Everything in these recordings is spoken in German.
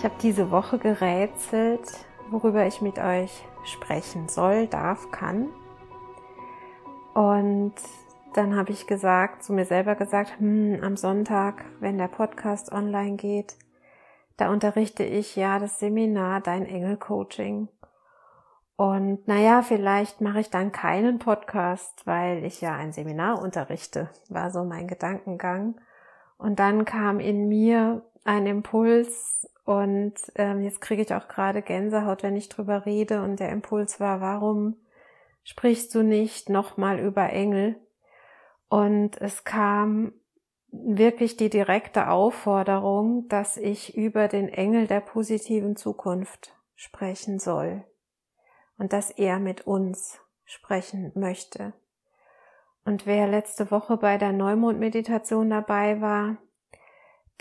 Ich habe diese Woche gerätselt, worüber ich mit euch sprechen soll, darf, kann. Und dann habe ich gesagt, zu mir selber gesagt, hm, am Sonntag, wenn der Podcast online geht, da unterrichte ich ja das Seminar Dein Engel Coaching. Und naja, vielleicht mache ich dann keinen Podcast, weil ich ja ein Seminar unterrichte, war so mein Gedankengang. Und dann kam in mir ein Impuls, und ähm, jetzt kriege ich auch gerade Gänsehaut, wenn ich drüber rede. Und der Impuls war, warum sprichst du nicht nochmal über Engel? Und es kam wirklich die direkte Aufforderung, dass ich über den Engel der positiven Zukunft sprechen soll und dass er mit uns sprechen möchte. Und wer letzte Woche bei der Neumond-Meditation dabei war,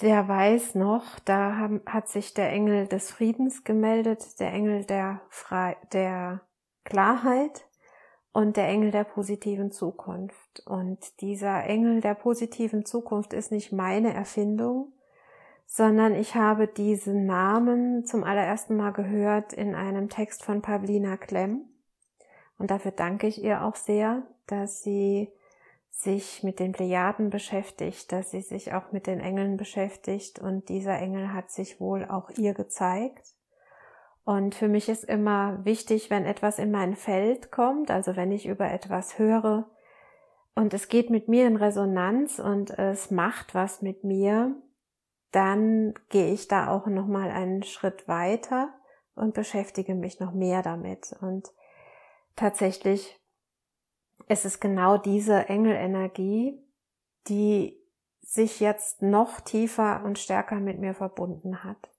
der weiß noch, da hat sich der Engel des Friedens gemeldet, der Engel der, Fre der Klarheit und der Engel der positiven Zukunft. Und dieser Engel der positiven Zukunft ist nicht meine Erfindung, sondern ich habe diesen Namen zum allerersten Mal gehört in einem Text von Pavlina Klemm. Und dafür danke ich ihr auch sehr, dass sie sich mit den Plejaden beschäftigt, dass sie sich auch mit den Engeln beschäftigt und dieser Engel hat sich wohl auch ihr gezeigt. Und für mich ist immer wichtig, wenn etwas in mein Feld kommt, also wenn ich über etwas höre und es geht mit mir in Resonanz und es macht was mit mir, dann gehe ich da auch noch mal einen Schritt weiter und beschäftige mich noch mehr damit und tatsächlich es ist genau diese Engelenergie, die sich jetzt noch tiefer und stärker mit mir verbunden hat.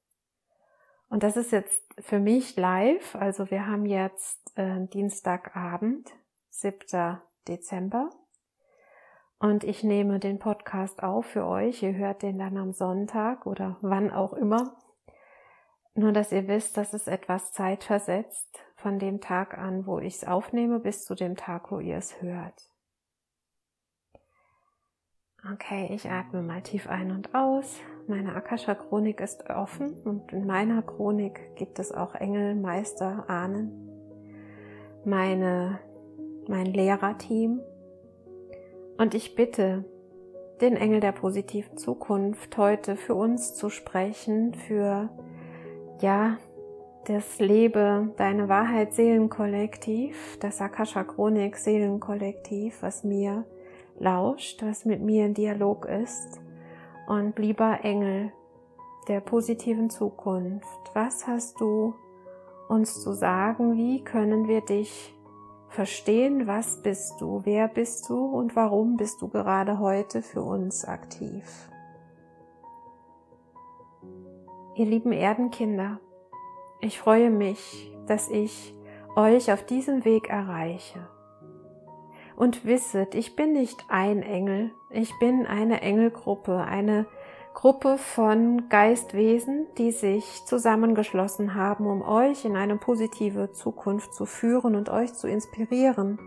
Und das ist jetzt für mich live. Also wir haben jetzt äh, Dienstagabend, 7. Dezember. Und ich nehme den Podcast auf für euch. Ihr hört den dann am Sonntag oder wann auch immer. Nur, dass ihr wisst, dass es etwas zeitversetzt von dem Tag an, wo ich es aufnehme, bis zu dem Tag, wo ihr es hört. Okay, ich atme mal tief ein und aus. Meine Akasha-Chronik ist offen und in meiner Chronik gibt es auch Engel, Meister, Ahnen. Meine, mein Lehrerteam. Und ich bitte den Engel der positiven Zukunft heute für uns zu sprechen, für, ja, das Lebe Deine Wahrheit Seelenkollektiv, das Akasha Chronik Seelenkollektiv, was mir lauscht, was mit mir in Dialog ist. Und lieber Engel der positiven Zukunft, was hast du uns zu sagen? Wie können wir dich verstehen? Was bist du? Wer bist du? Und warum bist du gerade heute für uns aktiv? Ihr lieben Erdenkinder, ich freue mich, dass ich euch auf diesem Weg erreiche. Und wisset, ich bin nicht ein Engel, ich bin eine Engelgruppe, eine Gruppe von Geistwesen, die sich zusammengeschlossen haben, um euch in eine positive Zukunft zu führen und euch zu inspirieren,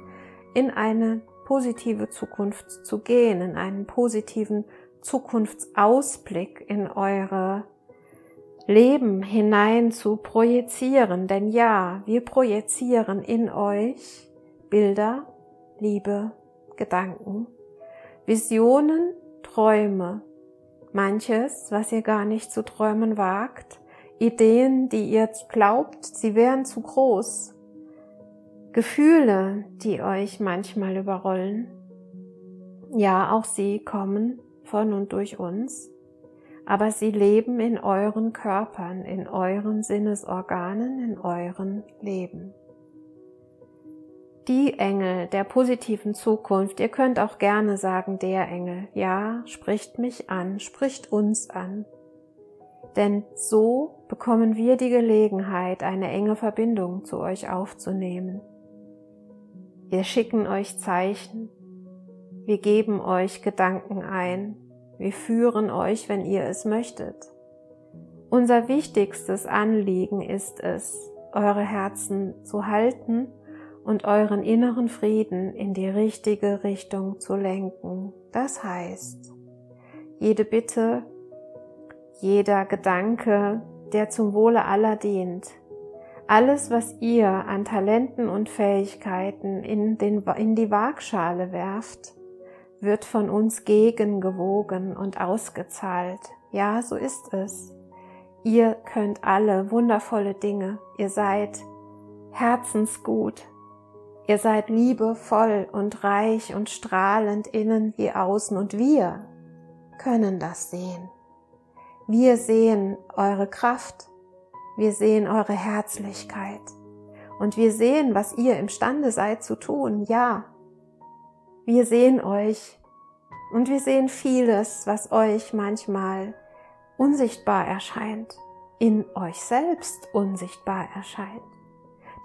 in eine positive Zukunft zu gehen, in einen positiven Zukunftsausblick in eure Leben hinein zu projizieren. Denn ja, wir projizieren in euch Bilder, Liebe, Gedanken, Visionen, Träume, manches, was ihr gar nicht zu träumen wagt, Ideen, die ihr glaubt, sie wären zu groß, Gefühle, die euch manchmal überrollen. Ja, auch sie kommen von und durch uns, aber sie leben in euren Körpern, in euren Sinnesorganen, in euren Leben die Engel der positiven Zukunft, ihr könnt auch gerne sagen der Engel, ja, spricht mich an, spricht uns an. Denn so bekommen wir die Gelegenheit, eine enge Verbindung zu euch aufzunehmen. Wir schicken euch Zeichen, wir geben euch Gedanken ein, wir führen euch, wenn ihr es möchtet. Unser wichtigstes Anliegen ist es, eure Herzen zu halten und euren inneren Frieden in die richtige Richtung zu lenken. Das heißt, jede Bitte, jeder Gedanke, der zum Wohle aller dient, alles, was ihr an Talenten und Fähigkeiten in, den, in die Waagschale werft, wird von uns gegengewogen und ausgezahlt. Ja, so ist es. Ihr könnt alle wundervolle Dinge. Ihr seid herzensgut, Ihr seid liebevoll und reich und strahlend innen wie außen und wir können das sehen. Wir sehen eure Kraft, wir sehen eure Herzlichkeit und wir sehen, was ihr imstande seid zu tun. Ja, wir sehen euch und wir sehen vieles, was euch manchmal unsichtbar erscheint, in euch selbst unsichtbar erscheint.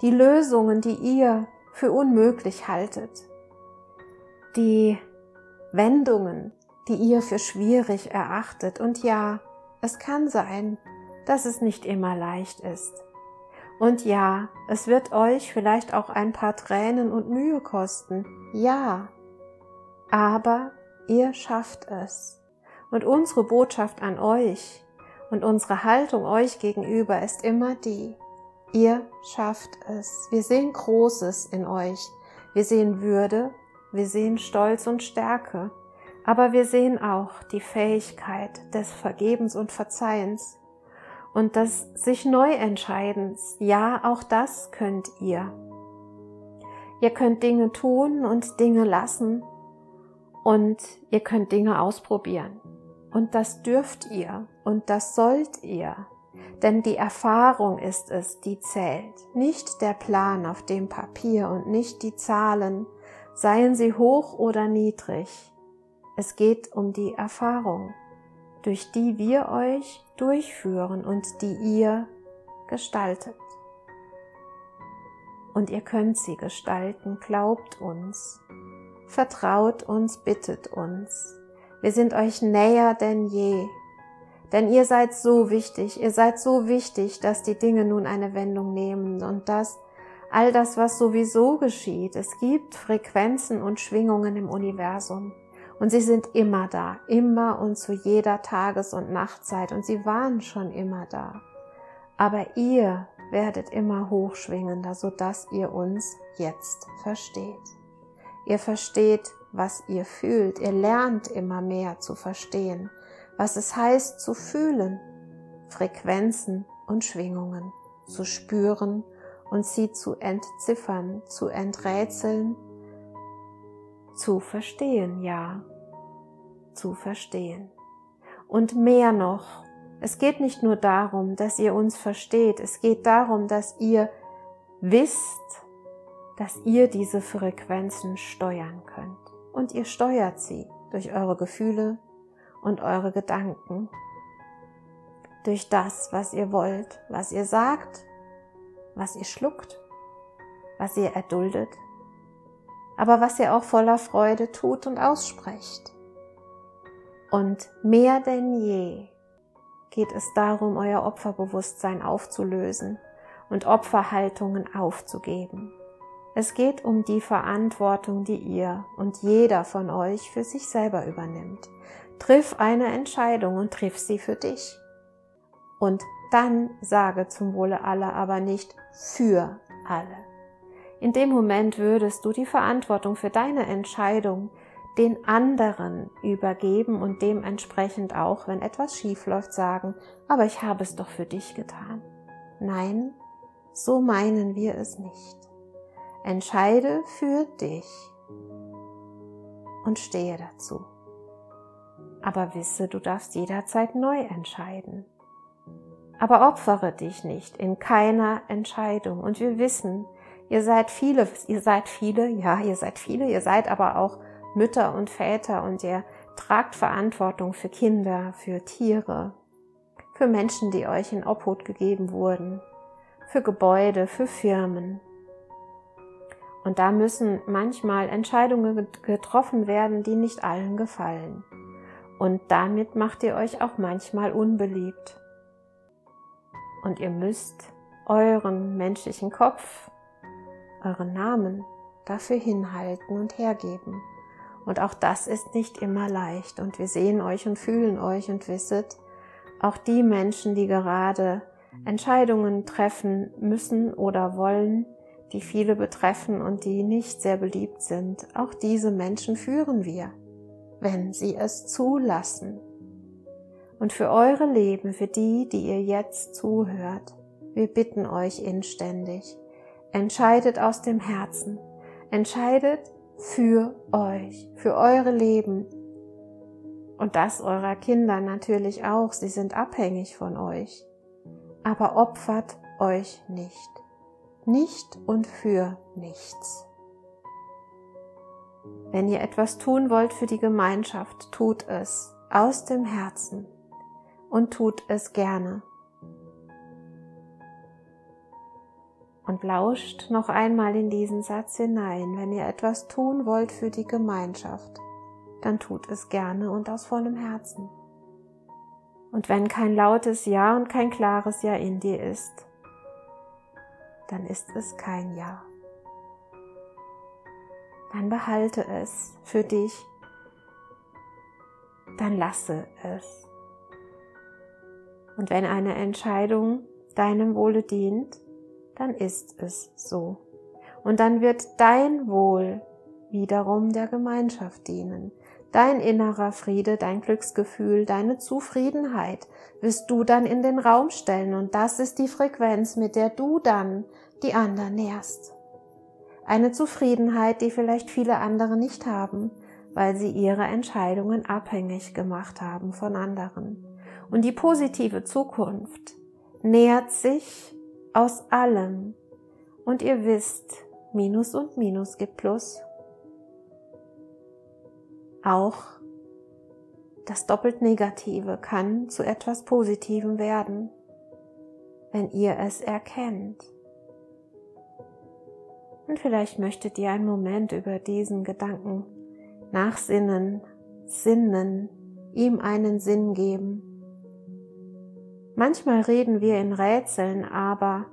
Die Lösungen, die ihr für unmöglich haltet, die Wendungen, die ihr für schwierig erachtet. Und ja, es kann sein, dass es nicht immer leicht ist. Und ja, es wird euch vielleicht auch ein paar Tränen und Mühe kosten. Ja, aber ihr schafft es. Und unsere Botschaft an euch und unsere Haltung euch gegenüber ist immer die, Ihr schafft es. Wir sehen Großes in euch. Wir sehen Würde, wir sehen Stolz und Stärke, aber wir sehen auch die Fähigkeit des Vergebens und Verzeihens und des sich Neuentscheidens. Ja, auch das könnt ihr. Ihr könnt Dinge tun und Dinge lassen und ihr könnt Dinge ausprobieren. Und das dürft ihr und das sollt ihr. Denn die Erfahrung ist es, die zählt, nicht der Plan auf dem Papier und nicht die Zahlen, seien sie hoch oder niedrig. Es geht um die Erfahrung, durch die wir euch durchführen und die ihr gestaltet. Und ihr könnt sie gestalten, glaubt uns, vertraut uns, bittet uns. Wir sind euch näher denn je denn ihr seid so wichtig, ihr seid so wichtig, dass die Dinge nun eine Wendung nehmen und dass all das, was sowieso geschieht, es gibt Frequenzen und Schwingungen im Universum. Und sie sind immer da, immer und zu jeder Tages- und Nachtzeit. Und sie waren schon immer da. Aber ihr werdet immer hochschwingender, sodass ihr uns jetzt versteht. Ihr versteht, was ihr fühlt. Ihr lernt immer mehr zu verstehen was es heißt zu fühlen, Frequenzen und Schwingungen zu spüren und sie zu entziffern, zu enträtseln, zu verstehen, ja, zu verstehen. Und mehr noch, es geht nicht nur darum, dass ihr uns versteht, es geht darum, dass ihr wisst, dass ihr diese Frequenzen steuern könnt. Und ihr steuert sie durch eure Gefühle, und eure Gedanken. Durch das, was ihr wollt, was ihr sagt, was ihr schluckt, was ihr erduldet, aber was ihr auch voller Freude tut und aussprecht. Und mehr denn je geht es darum, euer Opferbewusstsein aufzulösen und Opferhaltungen aufzugeben. Es geht um die Verantwortung, die ihr und jeder von euch für sich selber übernimmt. Triff eine Entscheidung und triff sie für dich. Und dann sage zum Wohle aller, aber nicht für alle. In dem Moment würdest du die Verantwortung für deine Entscheidung den anderen übergeben und dementsprechend auch, wenn etwas schief läuft, sagen, aber ich habe es doch für dich getan. Nein, so meinen wir es nicht. Entscheide für dich und stehe dazu. Aber wisse, du darfst jederzeit neu entscheiden. Aber opfere dich nicht in keiner Entscheidung. Und wir wissen, ihr seid viele, ihr seid viele, ja, ihr seid viele, ihr seid aber auch Mütter und Väter und ihr tragt Verantwortung für Kinder, für Tiere, für Menschen, die euch in Obhut gegeben wurden, für Gebäude, für Firmen. Und da müssen manchmal Entscheidungen getroffen werden, die nicht allen gefallen. Und damit macht ihr euch auch manchmal unbeliebt. Und ihr müsst euren menschlichen Kopf, euren Namen dafür hinhalten und hergeben. Und auch das ist nicht immer leicht. Und wir sehen euch und fühlen euch und wisset, auch die Menschen, die gerade Entscheidungen treffen müssen oder wollen, die viele betreffen und die nicht sehr beliebt sind, auch diese Menschen führen wir, wenn sie es zulassen. Und für eure Leben, für die, die ihr jetzt zuhört, wir bitten euch inständig, entscheidet aus dem Herzen, entscheidet für euch, für eure Leben. Und das eurer Kinder natürlich auch, sie sind abhängig von euch aber opfert euch nicht, nicht und für nichts. Wenn ihr etwas tun wollt für die Gemeinschaft, tut es aus dem Herzen und tut es gerne. Und lauscht noch einmal in diesen Satz hinein, wenn ihr etwas tun wollt für die Gemeinschaft, dann tut es gerne und aus vollem Herzen. Und wenn kein lautes Ja und kein klares Ja in dir ist, dann ist es kein Ja. Dann behalte es für dich, dann lasse es. Und wenn eine Entscheidung deinem Wohle dient, dann ist es so. Und dann wird dein Wohl wiederum der Gemeinschaft dienen. Dein innerer Friede, dein Glücksgefühl, deine Zufriedenheit wirst du dann in den Raum stellen und das ist die Frequenz, mit der du dann die anderen nährst. Eine Zufriedenheit, die vielleicht viele andere nicht haben, weil sie ihre Entscheidungen abhängig gemacht haben von anderen. Und die positive Zukunft nährt sich aus allem. Und ihr wisst, Minus und Minus gibt Plus auch das doppelt Negative kann zu etwas Positivem werden, wenn ihr es erkennt. Und vielleicht möchtet ihr einen Moment über diesen Gedanken nachsinnen, sinnen, ihm einen Sinn geben. Manchmal reden wir in Rätseln, aber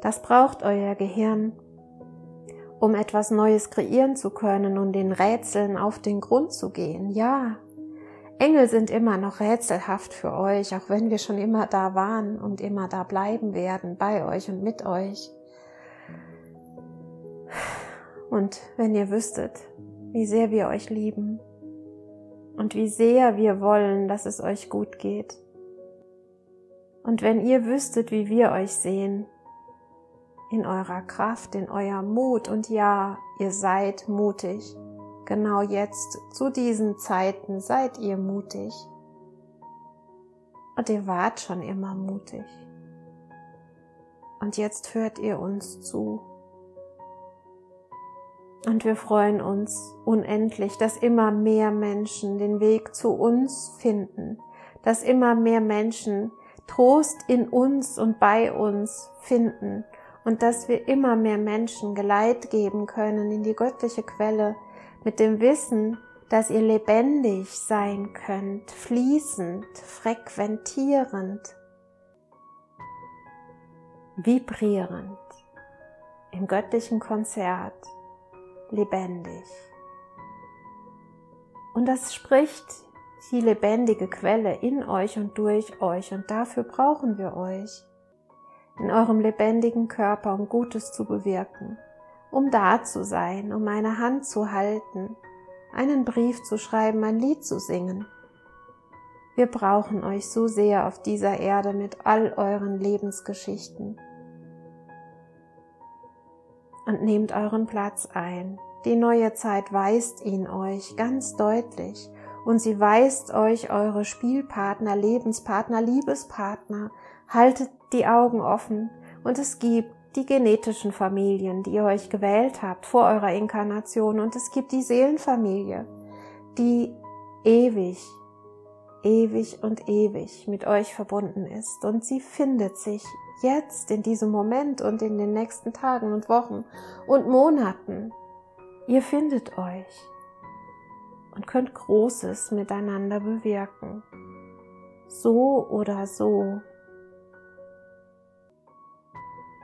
das braucht euer Gehirn, um etwas Neues kreieren zu können und den Rätseln auf den Grund zu gehen. Ja, Engel sind immer noch rätselhaft für euch, auch wenn wir schon immer da waren und immer da bleiben werden, bei euch und mit euch. Und wenn ihr wüsstet, wie sehr wir euch lieben und wie sehr wir wollen, dass es euch gut geht. Und wenn ihr wüsstet, wie wir euch sehen, in eurer Kraft, in euer Mut und ja, ihr seid mutig. Genau jetzt, zu diesen Zeiten, seid ihr mutig. Und ihr wart schon immer mutig. Und jetzt hört ihr uns zu. Und wir freuen uns unendlich, dass immer mehr Menschen den Weg zu uns finden, dass immer mehr Menschen Trost in uns und bei uns finden und dass wir immer mehr Menschen Geleit geben können in die göttliche Quelle mit dem Wissen, dass ihr lebendig sein könnt, fließend, frequentierend, vibrierend, im göttlichen Konzert, lebendig. Und das spricht die lebendige Quelle in euch und durch euch und dafür brauchen wir euch in eurem lebendigen Körper, um Gutes zu bewirken, um da zu sein, um meine Hand zu halten, einen Brief zu schreiben, ein Lied zu singen. Wir brauchen euch so sehr auf dieser Erde mit all euren Lebensgeschichten. Und nehmt euren Platz ein. Die neue Zeit weist ihn euch ganz deutlich und sie weist euch eure Spielpartner, Lebenspartner, Liebespartner. Haltet die Augen offen und es gibt die genetischen Familien, die ihr euch gewählt habt vor eurer Inkarnation und es gibt die Seelenfamilie, die ewig, ewig und ewig mit euch verbunden ist und sie findet sich jetzt in diesem Moment und in den nächsten Tagen und Wochen und Monaten. Ihr findet euch und könnt Großes miteinander bewirken. So oder so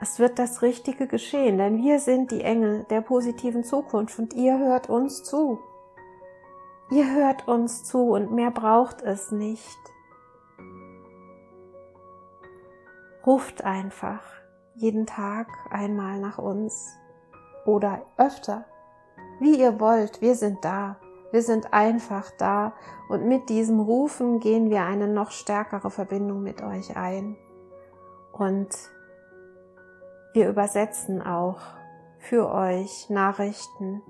es wird das Richtige geschehen, denn wir sind die Engel der positiven Zukunft und ihr hört uns zu. Ihr hört uns zu und mehr braucht es nicht. Ruft einfach jeden Tag einmal nach uns oder öfter, wie ihr wollt. Wir sind da. Wir sind einfach da und mit diesem Rufen gehen wir eine noch stärkere Verbindung mit euch ein. Und wir übersetzen auch für euch Nachrichten,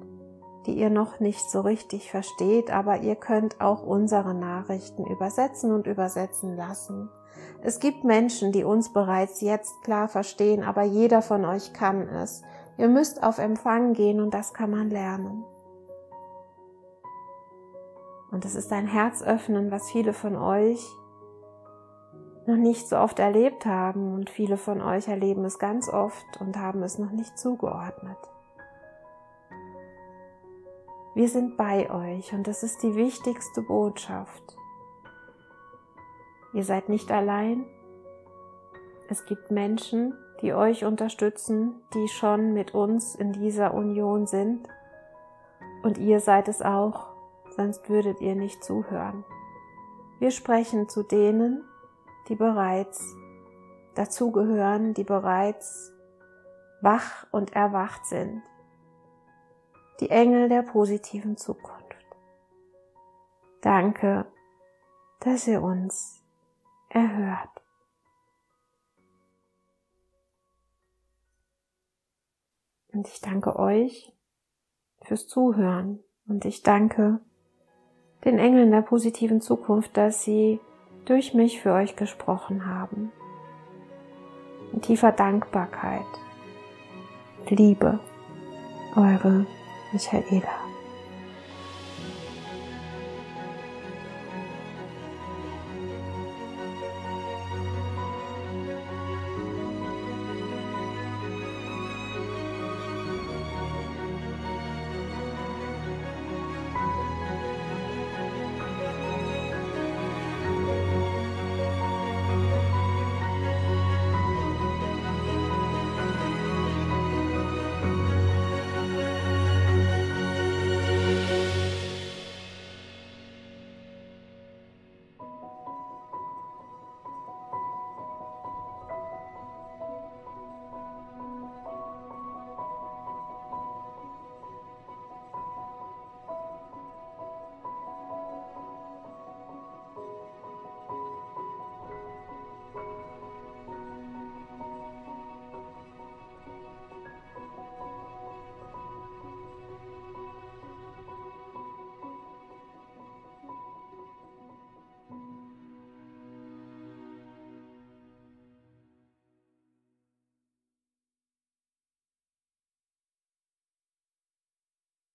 die ihr noch nicht so richtig versteht, aber ihr könnt auch unsere Nachrichten übersetzen und übersetzen lassen. Es gibt Menschen, die uns bereits jetzt klar verstehen, aber jeder von euch kann es. Ihr müsst auf Empfang gehen und das kann man lernen. Und es ist ein Herzöffnen, was viele von euch noch nicht so oft erlebt haben und viele von euch erleben es ganz oft und haben es noch nicht zugeordnet. Wir sind bei euch und das ist die wichtigste Botschaft. Ihr seid nicht allein. Es gibt Menschen, die euch unterstützen, die schon mit uns in dieser Union sind. Und ihr seid es auch, sonst würdet ihr nicht zuhören. Wir sprechen zu denen, die bereits dazugehören, die bereits wach und erwacht sind. Die Engel der positiven Zukunft. Danke, dass ihr uns erhört. Und ich danke euch fürs Zuhören und ich danke den Engeln der positiven Zukunft, dass sie durch mich für euch gesprochen haben. In tiefer Dankbarkeit, Liebe, eure Michaela.